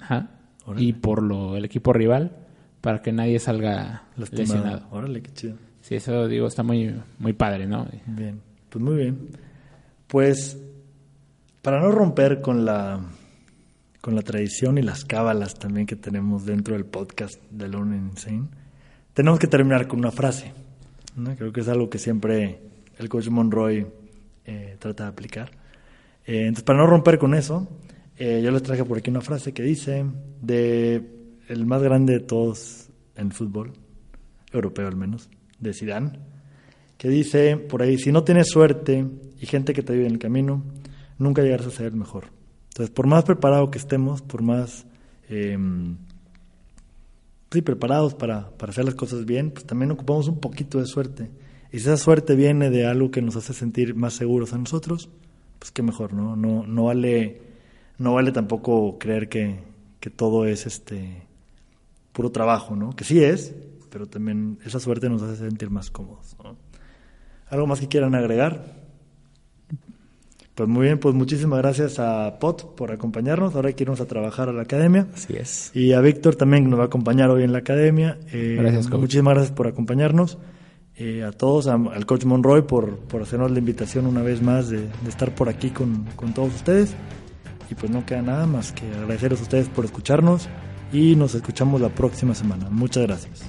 Ajá. Y por lo, el equipo rival para que nadie salga Lastimado. lesionado. Órale, qué chido. Sí, eso digo, está muy, muy padre, ¿no? Bien, pues muy bien. Pues para no romper con la con la tradición y las cábalas también que tenemos dentro del podcast de Lone Insane, tenemos que terminar con una frase. ¿no? Creo que es algo que siempre el coach Monroy eh, trata de aplicar. Eh, entonces, para no romper con eso, eh, yo les traje por aquí una frase que dice de el más grande de todos en fútbol, europeo al menos, de Zidane, que dice por ahí, si no tienes suerte y gente que te ayude en el camino, nunca llegarás a ser el mejor. Entonces, por más preparado que estemos, por más eh, sí, preparados para, para hacer las cosas bien, pues también ocupamos un poquito de suerte. Y si esa suerte viene de algo que nos hace sentir más seguros a nosotros, pues qué mejor, ¿no? No, no vale, no vale tampoco creer que, que todo es este puro trabajo, ¿no? Que sí es, pero también esa suerte nos hace sentir más cómodos, ¿no? ¿Algo más que quieran agregar? Pues muy bien, pues muchísimas gracias a Pot por acompañarnos. Ahora hay que irnos a trabajar a la academia. Así es. Y a Víctor también que nos va a acompañar hoy en la academia. Eh, Gracias, coach. Muchísimas gracias por acompañarnos. Eh, a todos, a- al coach Monroy por, por hacernos la invitación una vez más de, de estar por aquí con, con todos ustedes. Y pues no queda nada más que agradecerles a ustedes por escucharnos y nos escuchamos la próxima semana. Muchas gracias.